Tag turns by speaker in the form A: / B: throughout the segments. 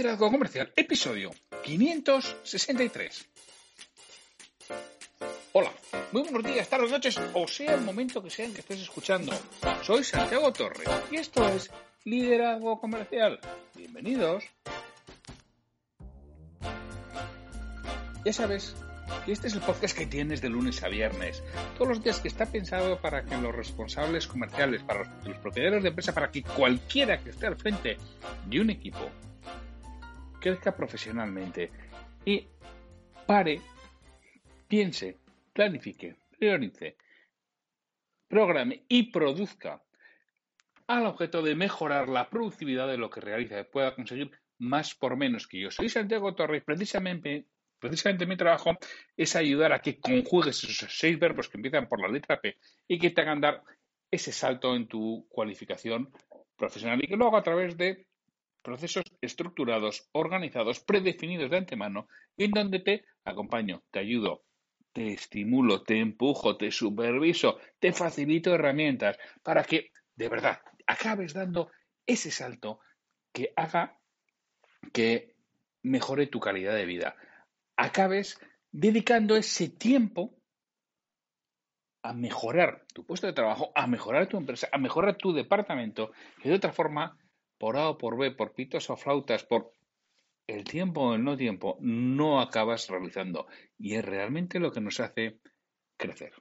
A: Liderazgo Comercial, episodio 563. Hola, muy buenos días, tardes, noches, o sea el momento que sea en que estés escuchando. Soy Santiago Torres y esto es Liderazgo Comercial. Bienvenidos. Ya sabes que este es el podcast que tienes de lunes a viernes, todos los días que está pensado para que los responsables comerciales, para los propietarios de empresa, para que cualquiera que esté al frente de un equipo crezca profesionalmente y pare, piense, planifique, priorice, programe y produzca al objeto de mejorar la productividad de lo que realiza pueda conseguir más por menos que yo. Soy Santiago Torres, precisamente, precisamente mi trabajo es ayudar a que conjugues esos seis verbos que empiezan por la letra P y que te hagan dar ese salto en tu cualificación profesional y que lo a través de procesos estructurados, organizados, predefinidos de antemano, en donde te acompaño, te ayudo, te estimulo, te empujo, te superviso, te facilito herramientas para que de verdad acabes dando ese salto que haga que mejore tu calidad de vida. Acabes dedicando ese tiempo a mejorar tu puesto de trabajo, a mejorar tu empresa, a mejorar tu departamento, que de otra forma por A o por B, por pitos o flautas, por el tiempo o el no tiempo, no acabas realizando. Y es realmente lo que nos hace crecer.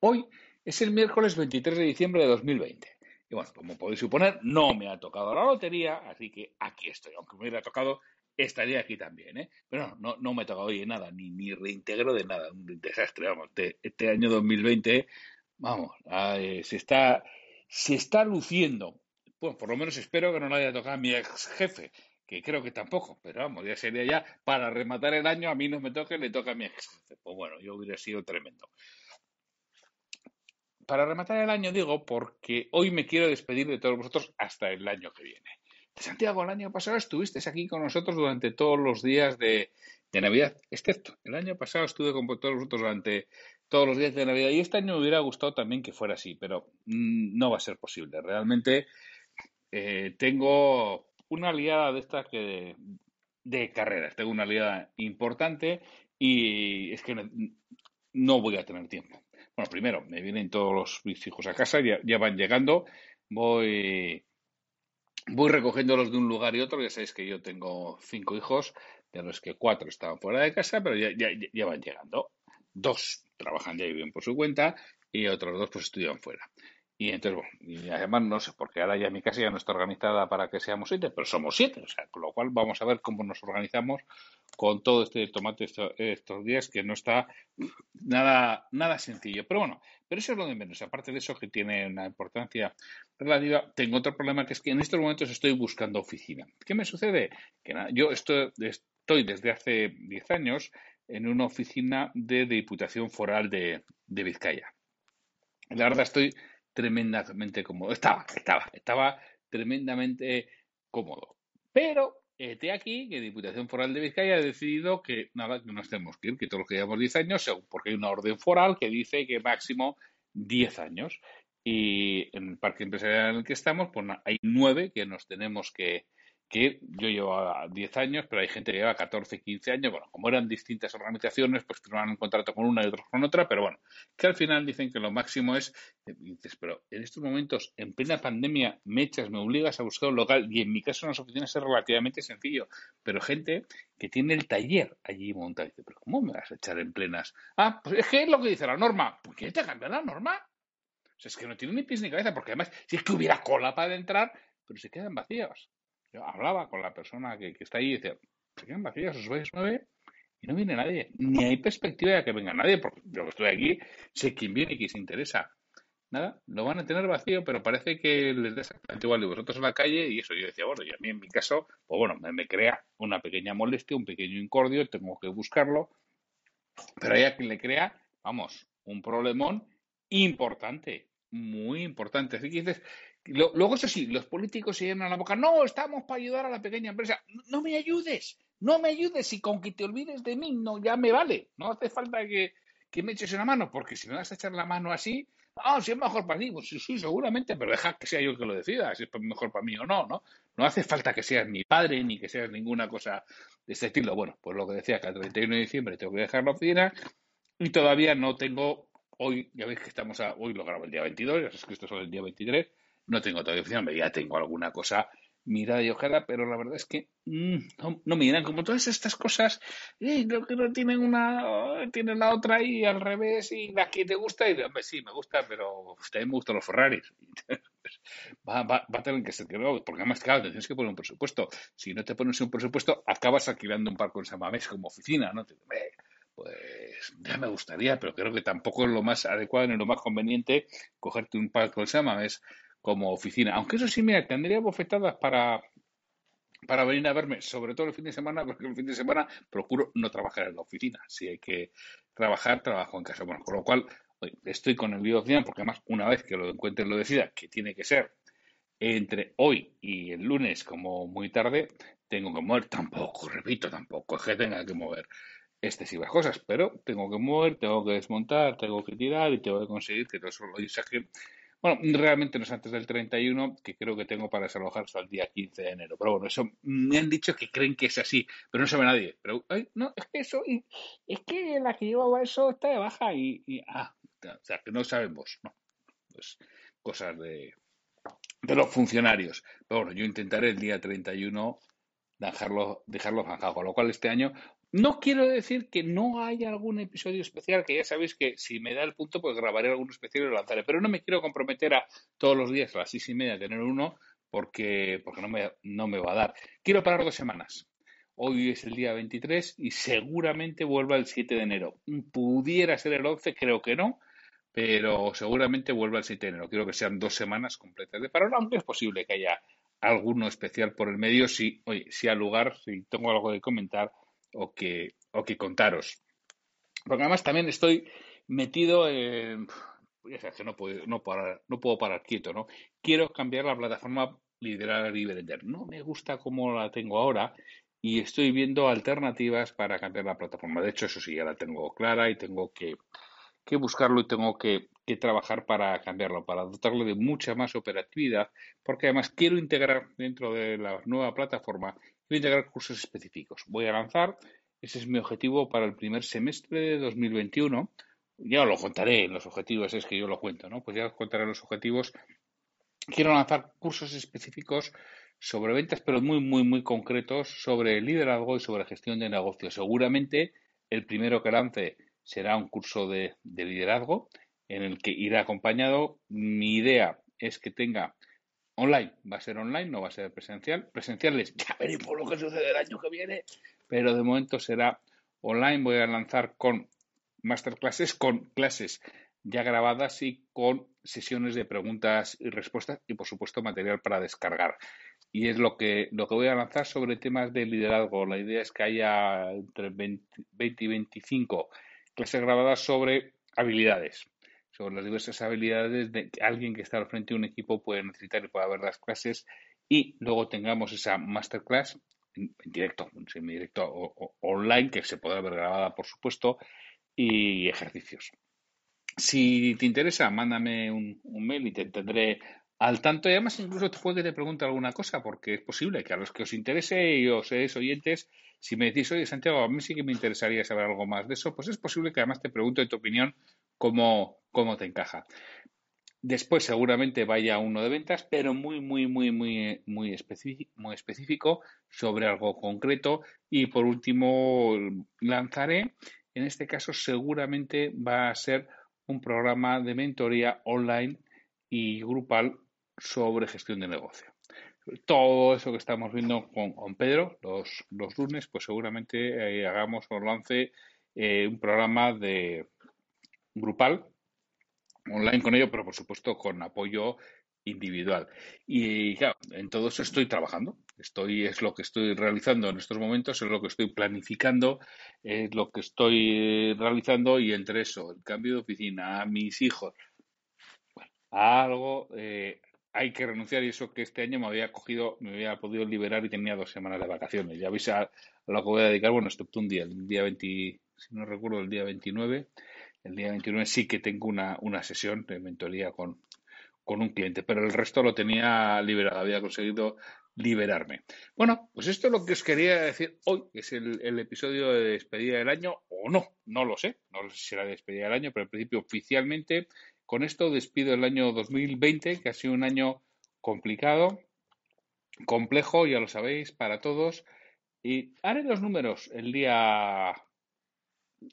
A: Hoy es el miércoles 23 de diciembre de 2020. Y bueno, como podéis suponer, no me ha tocado la lotería, así que aquí estoy. Aunque me hubiera tocado, estaría aquí también, ¿eh? Pero no, me ha tocado hoy nada, ni, ni reintegro de nada. Un desastre, vamos. Este, año 2020, vamos, se, está, se está luciendo pues por lo menos espero que no le haya tocado a mi ex jefe, que creo que tampoco, pero vamos, ya sería ya para rematar el año, a mí no me toque, le toca a mi ex jefe. Pues bueno, yo hubiera sido tremendo. Para rematar el año digo porque hoy me quiero despedir de todos vosotros hasta el año que viene. Santiago, el año pasado estuviste aquí con nosotros durante todos los días de, de Navidad, excepto el año pasado estuve con todos vosotros durante todos los días de Navidad y este año me hubiera gustado también que fuera así, pero mm, no va a ser posible. Realmente eh, tengo una aliada de estas que de, carreras, tengo una aliada importante y es que no, voy a tener tiempo. Bueno, primero, me vienen todos mis hijos a casa, ya, van llegando, voy, voy recogiéndolos de un lugar y otro, ya sabéis que yo tengo cinco hijos, de los que cuatro estaban fuera de casa, pero ya, ya van llegando. Dos trabajan ya y viven por su cuenta y otros dos pues estudian fuera. Y entonces, bueno, y además no sé, porque ahora ya mi casa ya no está organizada para que seamos siete, pero somos siete, o sea, con lo cual vamos a ver cómo nos organizamos con todo este tomate estos, días que no está nada, nada sencillo. Pero bueno, pero eso es lo de menos. Aparte de eso, que tiene una importancia relativa, tengo otro problema que es que en estos momentos estoy buscando oficina. ¿Qué me sucede? Que nada, yo estoy, estoy desde hace 10 años en una oficina de Diputación Foral de, de Vizcaya. La verdad estoy tremendamente cómodo. Estaba, estaba, estaba tremendamente cómodo. Pero este aquí que Diputación Foral de Vizcaya ha decidido que nada, que nos tenemos que ir, que todos los que llevamos 10 años, porque hay una orden foral que dice que máximo 10 años. Y en el parque empresarial en el que estamos, pues hay nueve que nos tenemos que, que yo llevo 10 años, pero hay gente que lleva 14, 15 años. Bueno, como eran distintas organizaciones, pues firmaron un contrato con una y otros con otra, pero bueno, que al final dicen que lo máximo es, dices, pero en estos momentos, en plena pandemia, me echas, me obligas a buscar un local, y en mi caso en las oficinas es relativamente sencillo, pero gente que tiene el taller allí montado, dice, pero ¿cómo me vas a echar en plenas? Ah, pues es que es lo que dice la norma. ¿Por qué te cambiado la norma? O sea, es que no tiene ni pies ni cabeza, porque además, si es que hubiera cola para entrar, pero se quedan vacíos. Yo hablaba con la persona que, está ahí y decía, se quedan vacías, os vais nueve y no viene nadie. Ni hay perspectiva de que venga nadie, porque yo que estoy aquí sé quién viene y quién se interesa. nada, lo van a tener vacío, pero parece que les da exactamente igual de vosotros en la calle y eso yo decía, bueno, y a mí en mi caso, pues bueno, me, crea una pequeña molestia, un pequeño incordio, tengo que buscarlo, pero hay a quien le crea, vamos, un problemón importante, muy importante. Así que dices, luego eso sí, los políticos se llenan la boca, no, estamos para ayudar a la pequeña empresa, no me ayudes, no me ayudes y con que te olvides de mí, no, ya me vale, no hace falta que, que me eches una mano, porque si me vas a echar la mano así, ah, si es mejor para ti, pues sí, sí, seguramente, pero deja que sea yo el que lo decida, si es mejor para mí o no, ¿no? No hace falta que seas mi padre ni que seas ninguna cosa de este estilo. Bueno, pues lo que decía, que el 31 de diciembre tengo que dejar la oficina y todavía no tengo, hoy, ya veis que estamos a, hoy lo grabo el día 22, ya sabes que esto es el día 23, no tengo todavía oficina, ya tengo alguna cosa mirada y ojalá, pero la verdad es que mm, no, me dirán como todas estas cosas, eh, creo que no tienen una, tienen la otra ahí al revés y la que te gusta, y hombre, sí, me gusta, pero también me gustan los Ferraris. va, va, va, a tener que ser que no, porque además, claro, tienes que poner un presupuesto. Si no te pones un presupuesto, acabas alquilando un parque en San Mamés como oficina, ¿no? pues ya me gustaría, pero creo que tampoco es lo más adecuado ni lo más conveniente cogerte un parque en San Mamés como oficina. Aunque eso sí, mira, tendría bofetadas para, para venir a verme, sobre todo el fin de semana, porque el fin de semana procuro no trabajar en la oficina. Si hay que trabajar, trabajo en casa. Bueno, con lo cual estoy con el video final, porque además una vez que lo encuentre lo decida, que tiene que ser entre hoy y el lunes como muy tarde, tengo que mover, tampoco, repito, tampoco es que tenga que mover excesivas cosas, pero tengo que mover, tengo que desmontar, tengo que tirar y tengo que conseguir que todo eso lo saque bueno, realmente no es antes del 31, que creo que tengo para desalojar hasta el día 15 de enero. Pero bueno, eso me han dicho que creen que es así, pero no sabe nadie. Pero, ay, no, es que eso, es que la que llevaba eso está de baja y, ah, o sea, que no sabemos, no. Cosas de, de los funcionarios. Pero bueno, yo intentaré el día 31 dejarlo, dejarlo zanjado, con lo cual este año no quiero decir que no haya algún episodio especial, que ya sabéis que si me da el punto, pues grabaré algún especial y lo lanzaré. Pero no me quiero comprometer a todos los días a las seis y media tener uno, porque, porque no, me, no me va a dar. Quiero parar dos semanas. Hoy es el día 23 y seguramente vuelva el 7 de enero. Pudiera ser el 11, creo que no, pero seguramente vuelva el 7 de enero. Quiero que sean dos semanas completas de paro, aunque es posible que haya alguno especial por el medio, si, oye, si al lugar, si tengo algo de comentar o que, o que contaros. Porque además también estoy metido en... Ya sabes que no puedo, no, parar, no puedo parar quieto, ¿no? Quiero cambiar la plataforma Liderar y Vender. No me gusta como la tengo ahora y estoy viendo alternativas para cambiar la plataforma. De hecho, eso sí, ya la tengo clara y tengo que, que buscarlo y tengo que, que, trabajar para cambiarlo, para dotarlo de mucha más operatividad, porque además quiero integrar dentro de la nueva plataforma A integrar cursos específicos. Voy a lanzar, ese es mi objetivo para el primer semestre de 2021. Ya os lo contaré en los objetivos, es que yo lo cuento, ¿no? Pues ya os contaré los objetivos. Quiero lanzar cursos específicos sobre ventas, pero muy, muy, muy concretos sobre liderazgo y sobre gestión de negocios. Seguramente el primero que lance será un curso de, de liderazgo en el que irá acompañado. Mi idea es que tenga online. Va a ser online, no va a ser presencial. Presenciales, ya veremos lo que sucede el año que viene, pero de momento será online. Voy a lanzar con masterclasses, con clases ya grabadas y con sesiones de preguntas y respuestas y por supuesto material para descargar. Y es lo que, lo que voy a lanzar sobre temas de liderazgo. La idea es que haya entre 20 y 25 clases grabadas sobre habilidades sobre las diversas habilidades de alguien que está al frente de un equipo puede necesitar y puede ver las clases y luego tengamos esa masterclass en, directo, en semidirecto o, online que se podrá ver grabada por supuesto y ejercicios. Si te interesa, mándame un, mail y te tendré al tanto y además incluso te puede que te pregunte alguna cosa porque es posible que a los que os interese y os seáis oyentes, si me decís, oye Santiago, a mí sí que me interesaría saber algo más de eso, pues es posible que además te pregunte tu opinión cómo, cómo te encaja. Después seguramente vaya uno de ventas, pero muy, muy, muy, muy, muy específico, muy específico sobre algo concreto. Y por último, lanzaré, en este caso seguramente va a ser un programa de mentoría online y grupal sobre gestión de negocio. Todo eso que estamos viendo con, Pedro los, los, lunes, pues seguramente eh, hagamos o lance eh, un programa de, grupal online con ello, pero por supuesto con apoyo individual. Y claro, en todo eso estoy trabajando. Estoy, es lo que estoy realizando en estos momentos, es lo que estoy planificando, es lo que estoy realizando y entre eso, el cambio de oficina, a mis hijos, algo eh, hay que renunciar y eso que este año me había cogido, me había podido liberar y tenía dos semanas de vacaciones. Ya veis a, lo que voy a dedicar, bueno, excepto un día, el día 20, si no recuerdo, el día 29. El día 29 sí que tengo una, una sesión de mentoría con, con un cliente, pero el resto lo tenía liberado, había conseguido liberarme. Bueno, pues esto es lo que os quería decir hoy, que es el, episodio de despedida del año, o no, no lo sé, no sé si será despedida del año, pero en principio oficialmente con esto despido el año 2020, que ha sido un año complicado, complejo, ya lo sabéis, para todos. Y haré los números el día,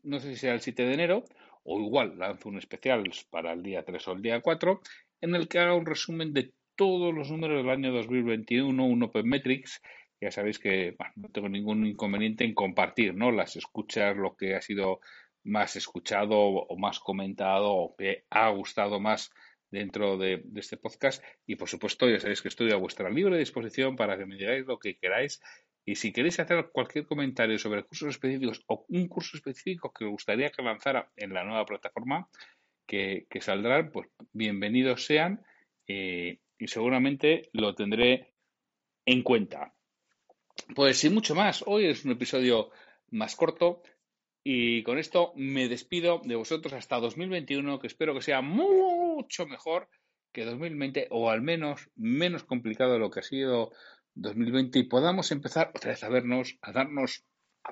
A: no sé si será el 7 de enero, o igual lanzo un especial para el día 3 o el día 4, en el que haga un resumen de todos los números del año 2021, un Open Metrics. Ya sabéis que no tengo ningún inconveniente en compartir ¿no? las escuchas, lo que ha sido más escuchado o más comentado o que ha gustado más dentro de, este podcast. Y por supuesto, ya sabéis que estoy a vuestra libre disposición para que me digáis lo que queráis. Y si queréis hacer cualquier comentario sobre cursos específicos o un curso específico que os gustaría que lanzara en la nueva plataforma, que, saldrán, pues bienvenidos sean eh, y seguramente lo tendré en cuenta. Pues sin mucho más, hoy es un episodio más corto y con esto me despido de vosotros hasta 2021, que espero que sea mucho mejor que 2020 o al menos menos complicado de lo que ha sido 2020 y podamos empezar otra vez a vernos, a darnos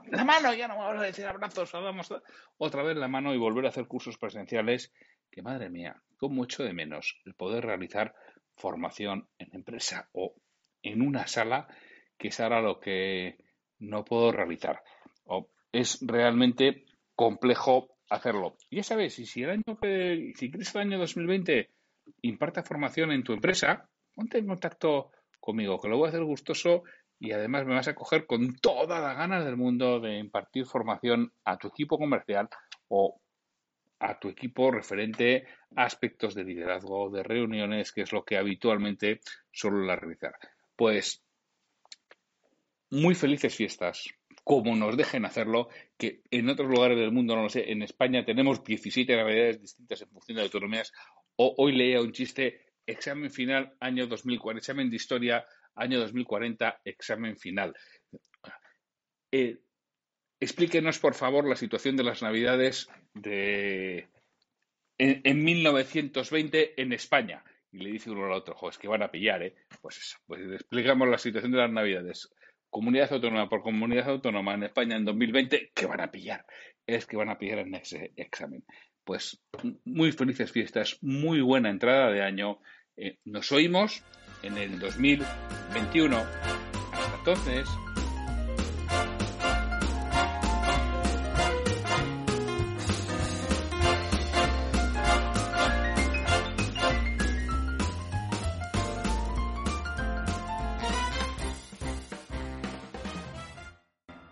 A: la mano, ya no vamos a decir abrazos, damos otra vez la mano y volver a hacer cursos presenciales, que madre mía, con mucho de menos el poder realizar formación en empresa o en una sala, que es ahora lo que no puedo realizar. O es realmente complejo hacerlo. Ya sabes, y si el año que, si quieres el año 2020 imparta formación en tu empresa, ponte en contacto conmigo, que lo voy a hacer gustoso y además me vas a coger con todas las ganas del mundo de impartir formación a tu equipo comercial o a tu equipo referente a aspectos de liderazgo, de reuniones, que es lo que habitualmente suelo realizar. Pues muy felices fiestas, como nos dejen hacerlo, que en otros lugares del mundo, no lo sé, en España tenemos 17 realidades distintas en función de autonomías. O, hoy leía un chiste, examen final, año 2040, examen de historia, año 2040, examen final. Eh, explíquenos, por favor, la situación de las Navidades de, en, 1920 en España. Y le dice uno al otro, es que van a pillar, ¿eh? Pues eso, pues explicamos la situación de las Navidades. Comunidad autónoma por comunidad autónoma en España en 2020, que van a pillar. Es que van a pillar en ese examen. Pues muy felices fiestas, muy buena entrada de año. Eh, nos oímos en el 2021. Hasta entonces.